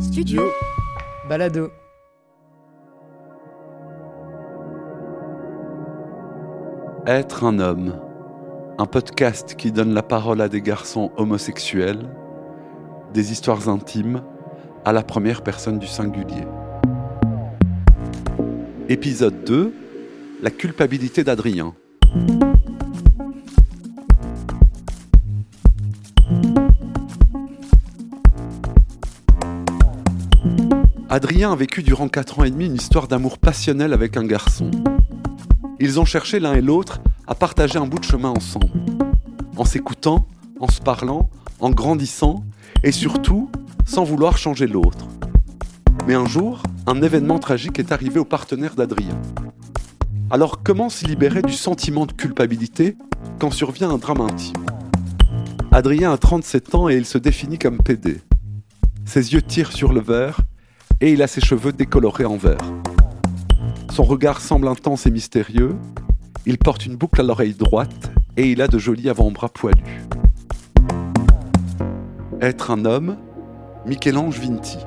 Studio. Balado. Être un homme, un podcast qui donne la parole à des garçons homosexuels, des histoires intimes à la première personne du singulier. Épisode 2 La culpabilité d'Adrien. Adrien a vécu durant 4 ans et demi une histoire d'amour passionnel avec un garçon. Ils ont cherché l'un et l'autre à partager un bout de chemin ensemble. En s'écoutant, en se parlant, en grandissant et surtout sans vouloir changer l'autre. Mais un jour, un événement tragique est arrivé au partenaire d'Adrien. Alors comment se libérer du sentiment de culpabilité quand survient un drame intime? Adrien a 37 ans et il se définit comme PD. Ses yeux tirent sur le verre et il a ses cheveux décolorés en vert. Son regard semble intense et mystérieux. Il porte une boucle à l'oreille droite et il a de jolis avant-bras poilus. Être un homme, Michel-Ange Vinti.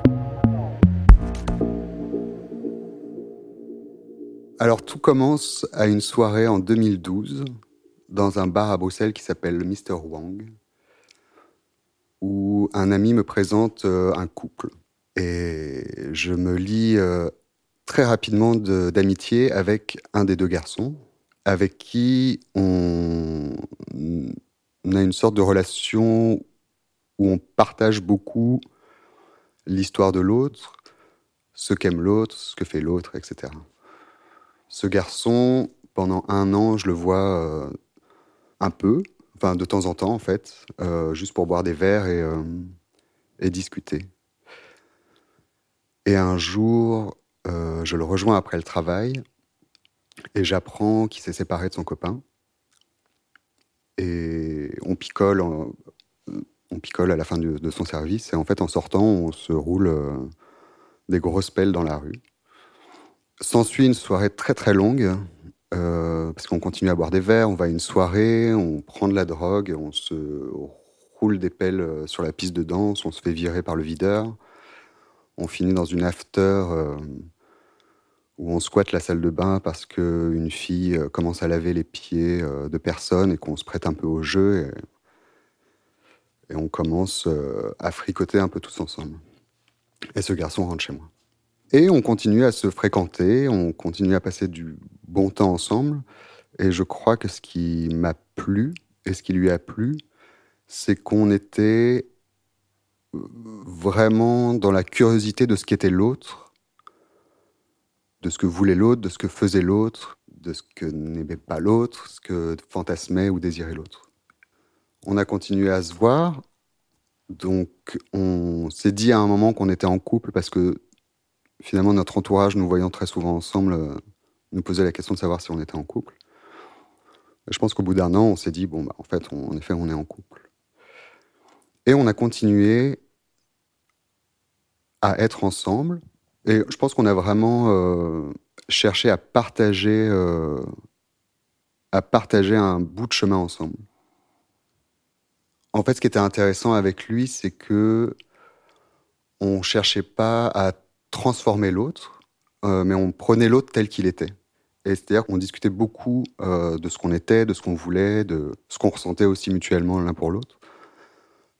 Alors tout commence à une soirée en 2012 dans un bar à Bruxelles qui s'appelle le Mr. Wang, où un ami me présente euh, un couple. Et je me lie euh, très rapidement d'amitié avec un des deux garçons, avec qui on, a une sorte de relation où on partage beaucoup l'histoire de l'autre, ce qu'aime l'autre, ce que fait l'autre, etc. Ce garçon, pendant un an, je le vois euh, un peu, enfin de temps en temps en fait, euh, juste pour boire des verres et discuter. Et un jour, je le rejoins après le travail et j'apprends qu'il s'est séparé de son copain. Et on picole, on picole à la fin de, son service. Et en fait, en sortant, on se roule des grosses pelles dans la rue. S'ensuit une soirée très très longue, euh, parce qu'on continue à boire des verres, on va à une soirée, on prend de la drogue, on se roule des pelles sur la piste de danse, on se fait virer par le videur, on finit dans une after euh, où on squatte la salle de bain parce qu'une fille euh, commence à laver les pieds euh, de personnes et qu'on se prête un peu au jeu et, on commence à fricoter un peu tous ensemble. Et ce garçon rentre chez moi. Et on continue à se fréquenter, on continue à passer du bon temps ensemble. Et je crois que ce qui m'a plu et ce qui lui a plu, c'est qu'on était vraiment dans la curiosité de ce qu'était l'autre, de ce que voulait l'autre, de ce que faisait l'autre, de ce que n'aimait pas l'autre, ce que fantasmait ou désirait l'autre. On a continué à se voir, donc on s'est dit à un moment qu'on était en couple parce que finalement, notre entourage, nous voyant très souvent ensemble, euh, nous posait la question de savoir si on était en couple. Je pense qu'au bout d'un an, on s'est dit, bon, bah, en fait, en effet, on est en couple. Et on a continué à être ensemble. Et je pense qu'on a vraiment euh, cherché à partager, euh, à partager un bout de chemin ensemble. En fait, ce qui était intéressant avec lui, c'est que on cherchait pas à transformer l'autre, euh, mais on prenait l'autre tel qu'il était. Et c'est-à-dire qu'on discutait beaucoup de ce qu'on était, de ce qu'on voulait, de ce qu'on ressentait aussi mutuellement l'un pour l'autre,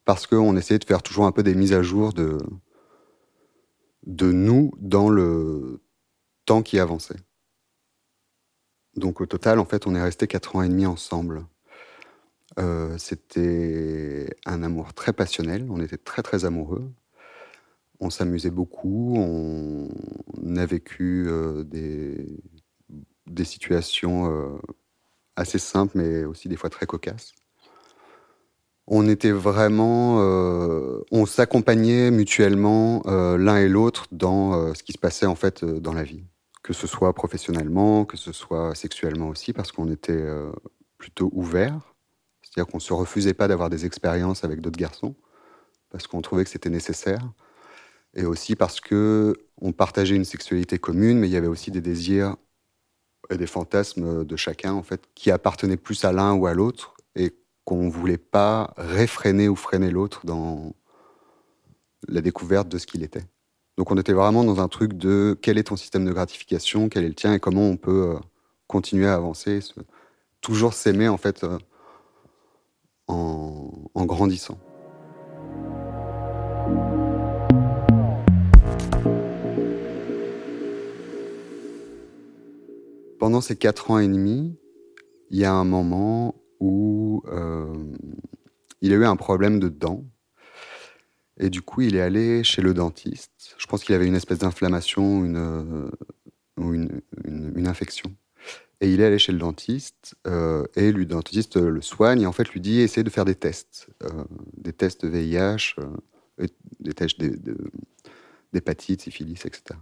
parce qu'on essayait de faire toujours un peu des mises à jour de, de nous dans le temps qui avançait. Donc au total, en fait, on est resté quatre ans et demi ensemble. Euh, C'était un amour très passionnel, on était très très amoureux on s'amusait beaucoup, on, a vécu euh, des, des, situations euh, assez simples, mais aussi des fois très cocasses. On était vraiment, euh, on s'accompagnait mutuellement euh, l'un et l'autre dans euh, ce qui se passait en fait dans la vie, que ce soit professionnellement, que ce soit sexuellement aussi, parce qu'on était plutôt ouvert, c'est-à-dire qu'on se refusait pas d'avoir des expériences avec d'autres garçons, parce qu'on trouvait que c'était nécessaire. Et aussi parce que on partageait une sexualité commune, mais il y avait aussi des désirs et des fantasmes de chacun en fait qui appartenaient plus à l'un ou à l'autre et qu'on voulait pas réfréner ou freiner l'autre dans la découverte de ce qu'il était. Donc on était vraiment dans un truc de quel est ton système de gratification, quel est le tien et comment on peut euh, continuer à avancer, toujours s'aimer en fait euh, en grandissant. Pendant ces quatre ans et demi, il y a un moment euh, il a eu un problème de dents. Et du coup, il est allé chez le dentiste. Je pense qu'il avait une espèce d'inflammation une, ou une, infection. Et il est allé chez le dentiste, euh, et le dentiste le soigne, et en fait lui dit essaye de faire des tests, euh, des tests VIH, des tests d'hépatite, syphilis, etc.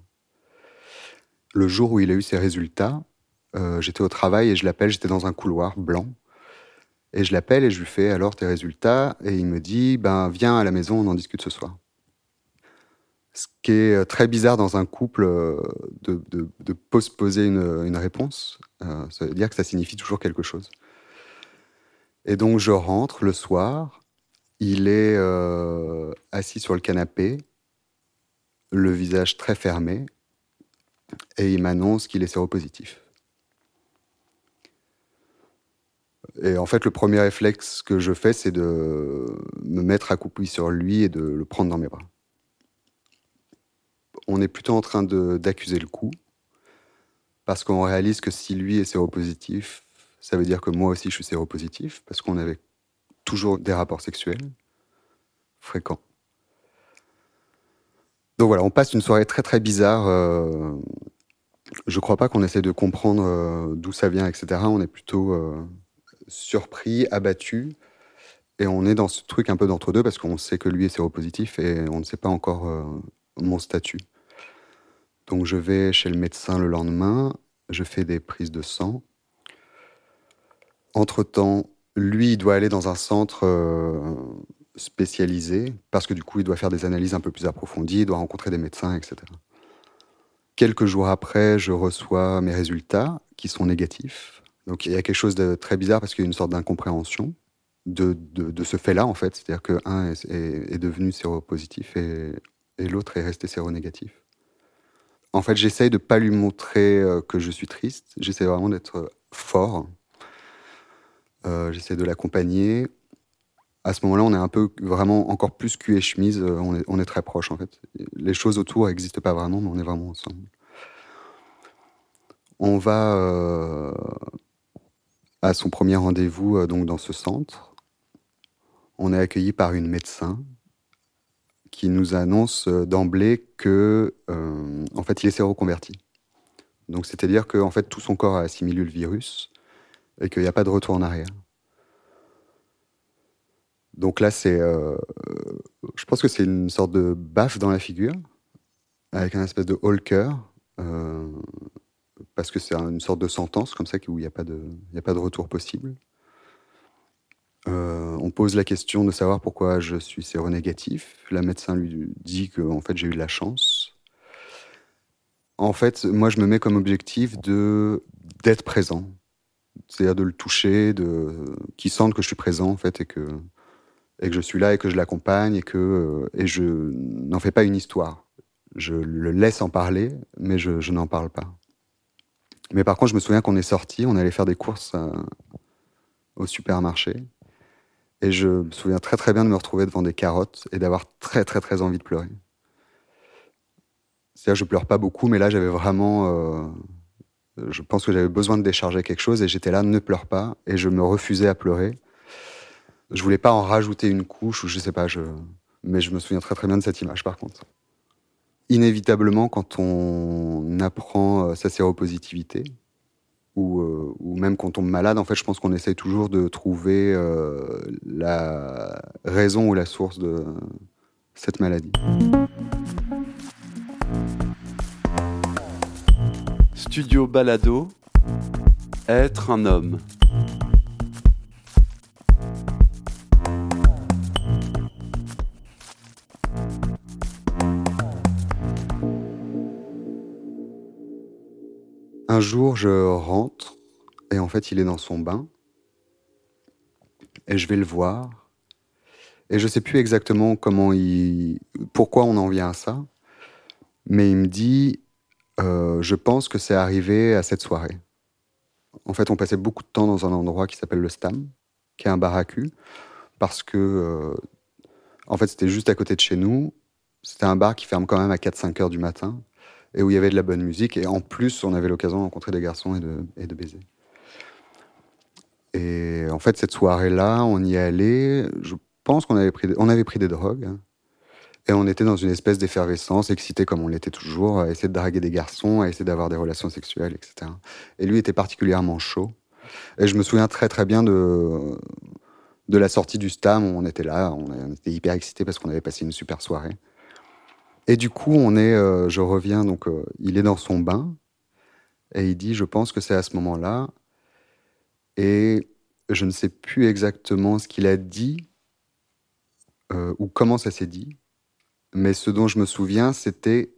Le jour où il a eu ses résultats, euh, j'étais au travail et je l'appelle, j'étais dans un couloir blanc. Et je l'appelle et je lui fais alors tes résultats? Et il me dit, ben viens à la maison, on en discute ce soir. Ce qui est euh, très bizarre dans un couple euh, de, de, postposer une, une réponse. ça veut dire que ça signifie toujours quelque chose. Et donc je rentre le soir. Il est assis sur le canapé, le visage très fermé, et il m'annonce qu'il est séropositif. Et en fait, le premier réflexe que je fais, c'est de me mettre accroupi sur lui et de le prendre dans mes bras. On est plutôt en train d'accuser le coup, parce qu'on réalise que si lui est séropositif, ça veut dire que moi aussi je suis séropositif, parce qu'on avait toujours des rapports sexuels fréquents. Donc voilà, on passe une soirée très très bizarre. Euh, je crois pas qu'on essaie de comprendre euh, d'où ça vient, etc. On est plutôt euh, surpris, abattu. Et on est dans ce truc un peu d'entre-deux parce qu'on sait que lui est séropositif et on ne sait pas encore euh, mon statut. Donc je vais chez le médecin le lendemain, je fais des prises de sang. Entre-temps, lui, il doit aller dans un centre euh, spécialisé parce que du coup, il doit faire des analyses un peu plus approfondies, il doit rencontrer des médecins, etc. Quelques jours après, je reçois mes résultats qui sont négatifs. Donc il y a quelque chose de très bizarre parce qu'il y a une sorte d'incompréhension de, de, ce fait-là, en fait. C'est-à-dire qu'un est, est, devenu séropositif et, et l'autre est resté séronégatif. En fait, j'essaye de ne pas lui montrer euh, que je suis triste. J'essaie vraiment d'être fort. Euh, j'essaie de l'accompagner. À ce moment-là, on est un peu vraiment encore plus cul et chemise. Euh, on est, très proches, en fait. Les choses autour n'existent pas vraiment, mais on est vraiment ensemble. On va à son premier rendez-vous euh, donc dans ce centre, on est accueilli par une médecin qui nous annonce euh, d'emblée que euh, en fait il est séroconverti. Donc c'est-à-dire que fait tout son corps a assimilé le virus et qu'il n'y a pas de retour en arrière. Donc là c'est, je pense que c'est une sorte de baffe dans la figure avec un espèce de haut cœur parce que c'est une sorte de sentence comme ça où il n'y a, pas de, retour possible. Euh, on pose la question de savoir pourquoi je suis séronégatif. La médecin lui dit que en fait j'ai eu de la chance. En fait, moi je me mets comme objectif d'être présent, c'est-à-dire de le toucher, de qu'il sente que je suis présent en fait et que je suis là et que je l'accompagne et que et je n'en fais pas une histoire. Je le laisse en parler, mais je n'en parle pas. Mais par contre, je me souviens qu'on est sorti, on allait faire des courses euh, au supermarché. Et je me souviens très très bien de me retrouver devant des carottes et d'avoir très très très envie de pleurer. C'est-à-dire, je pleure pas beaucoup, mais là, j'avais vraiment. Euh, je pense que j'avais besoin de décharger quelque chose et j'étais là, ne pleure pas. Et je me refusais à pleurer. Je voulais pas en rajouter une couche ou je sais pas, mais je me souviens très très bien de cette image par contre inévitablement, quand on apprend euh, sa séropositivité, ou, euh, ou, même quand on tombe malade, en fait, je pense qu'on essaye toujours de trouver euh, la raison ou la source de cette maladie. Studio Balado, être un homme. Un jour, je rentre et en fait, il est dans son bain. Et je vais le voir. Et je sais plus exactement comment il, pourquoi on en vient à ça. Mais il me dit, euh, je pense que c'est arrivé à cette soirée. En fait, on passait beaucoup de temps dans un endroit qui s'appelle le Stam, qui est un bar parce que, euh, en fait, c'était juste à côté de chez nous. C'était un bar qui ferme quand même à 4-5 heures du matin, et où il y avait de la bonne musique, et en plus, on avait l'occasion de rencontrer des garçons et de, et de baiser. Et en fait, cette soirée-là, on y allait. Je pense qu'on avait pris, avait pris des drogues. Hein. Et on était dans une espèce d'effervescence, excité comme on l'était toujours, à essayer de draguer des garçons, à essayer d'avoir des relations sexuelles, etc. Et lui était particulièrement chaud. Et je me souviens très très bien de, de la sortie du Stam, où on était là, on, était hyper excités parce qu'on avait passé une super soirée. Et du coup, on est, euh, je reviens, donc euh, il est dans son bain, et il dit, je pense que c'est à ce moment-là, et je ne sais plus exactement ce qu'il a dit, euh, ou comment ça s'est dit, mais ce dont je me souviens, c'était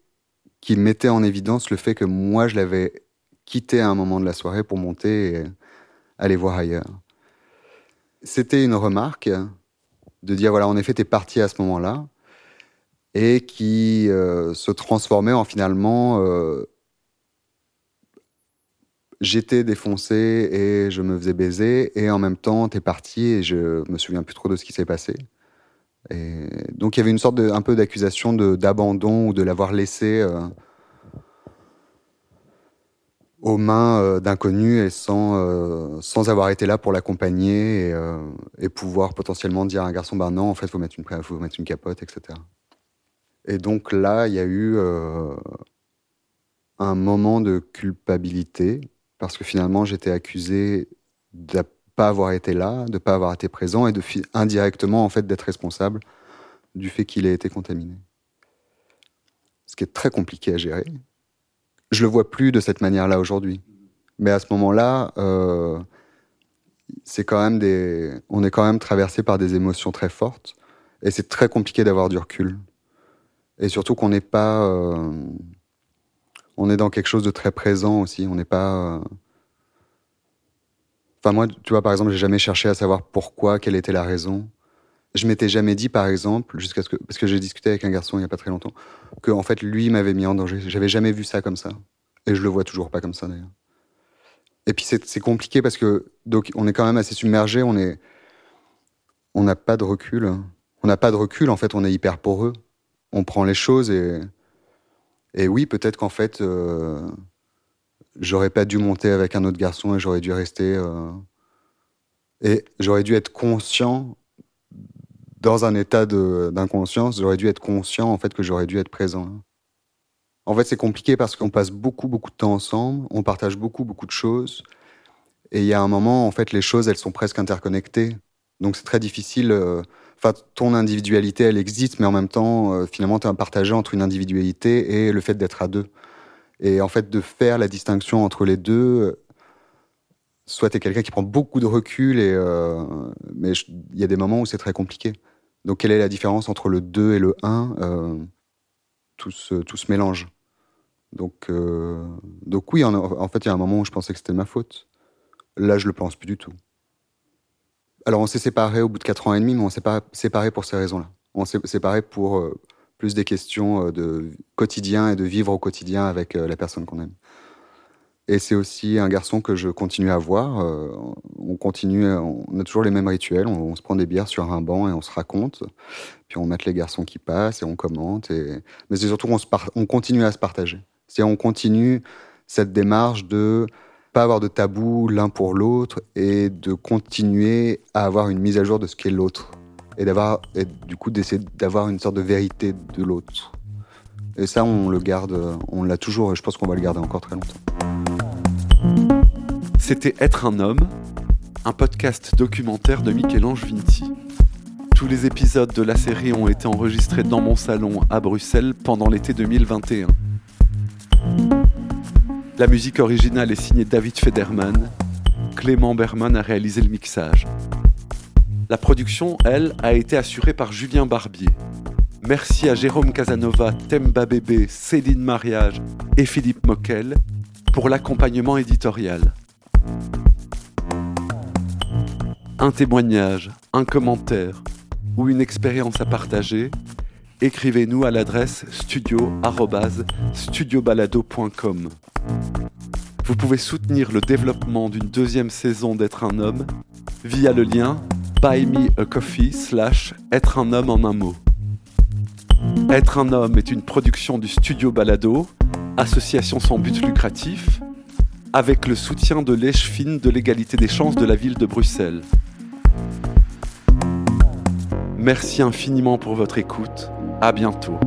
qu'il mettait en évidence le fait que moi, je l'avais quitté à un moment de la soirée pour monter et aller voir ailleurs. C'était une remarque de dire, voilà, en effet, t'es parti à ce moment-là, et qui euh, se transformait en finalement, euh, j'étais défoncé et je me faisais baiser, et en même temps, t'es parti et je me souviens plus trop de ce qui s'est passé. Donc il y avait une sorte un peu d'accusation d'abandon ou de l'avoir laissé euh, aux mains d'inconnus et sans, sans avoir été là pour l'accompagner et, pouvoir potentiellement dire à un garçon, ben non, en fait, il faut mettre une capote, etc. Et donc là, il y a eu un moment de culpabilité parce que finalement, j'étais accusé de pas avoir été là, de pas avoir été présent et indirectement en fait d'être responsable du fait qu'il ait été contaminé. Ce qui est très compliqué à gérer. Je le vois plus de cette manière-là aujourd'hui, mais à ce moment-là, euh, quand même des, on est quand même traversé par des émotions très fortes et c'est très compliqué d'avoir du recul. Et surtout qu'on n'est pas, euh, on est dans quelque chose de très présent aussi. On n'est pas euh, Enfin, moi, tu vois, par exemple, j'ai jamais cherché à savoir pourquoi, quelle était la raison. Je m'étais jamais dit, par exemple, jusqu'à ce que, parce que j'ai discuté avec un garçon il y a pas très longtemps, que en fait, lui m'avait mis en danger. J'avais jamais vu ça comme ça. Et je le vois toujours pas comme ça, d'ailleurs. Et puis, c'est compliqué parce que, donc, on est quand même assez submergé, on est, on n'a pas de recul. On n'a pas de recul, en fait, on est hyper poreux. On prend les choses et, et oui, peut-être qu'en fait, euh, j'aurais pas dû monter avec un autre garçon et j'aurais dû rester. Euh, et j'aurais dû être conscient, dans un état d'inconscience, j'aurais dû être conscient en fait que j'aurais dû être présent. En fait, c'est compliqué parce qu'on passe beaucoup, beaucoup de temps ensemble, on partage beaucoup, beaucoup de choses. Et il y a un moment, en fait, les choses, elles sont presque interconnectées. Donc c'est très difficile. Euh, enfin, ton individualité, elle existe, mais en même temps, euh, finalement, tu es partagé entre une individualité et le fait d'être à deux. Et en fait, de faire la distinction entre les deux, soit tu es quelqu'un qui prend beaucoup de recul, et, euh, mais il y a des moments où c'est très compliqué. Donc, quelle est la différence entre le 2 et le 1 euh, tout, se, tout se mélange? Donc, euh, donc oui, en, fait, il y a un moment où je pensais que c'était ma faute. Là, je le pense plus du tout. Alors, on s'est séparés au bout de 4 ans et demi, mais on s'est pas séparés pour ces raisons-là. On s'est séparés pour plus des questions euh, de quotidien et de vivre au quotidien avec euh, la personne qu'on aime. Et c'est aussi un garçon que je continue à voir. Euh, on continue, on a toujours les mêmes rituels. On, se prend des bières sur un banc et on se raconte. Puis on met les garçons qui passent et on commente. Mais c'est surtout qu'on on continue à se partager. C'est-à-dire on continue cette démarche de pas avoir de tabou l'un pour l'autre et de continuer à avoir une mise à jour de ce qu'est l'autre et d'avoir et du coup d'essayer d'avoir une sorte de vérité de l'autre. Et ça, on le garde, on l'a toujours et je pense qu'on va le garder encore très longtemps. C'était Être un homme, un podcast documentaire de Michel-Ange Vinti. Tous les épisodes de la série ont été enregistrés dans mon salon à Bruxelles pendant l'été 2021. La musique originale est signée David Federman. Clément Berman a réalisé le mixage. La production, elle, a été assurée par Julien Barbier. Merci à Jérôme Casanova, Temba Bébé, Céline Mariage et Philippe Moquel pour l'accompagnement éditorial. Un témoignage, un commentaire ou une expérience à partager, écrivez-nous à l'adresse studio@studiobalado.com. Vous pouvez soutenir le développement d'une deuxième saison d'être un homme via le lien buy me a coffee slash être un homme en un mot. Être un homme est une production du Studio Balado, association sans but lucratif, avec le soutien de l'Èche-Fine de l'égalité des chances de la ville de Bruxelles. Merci infiniment pour votre écoute. À bientôt.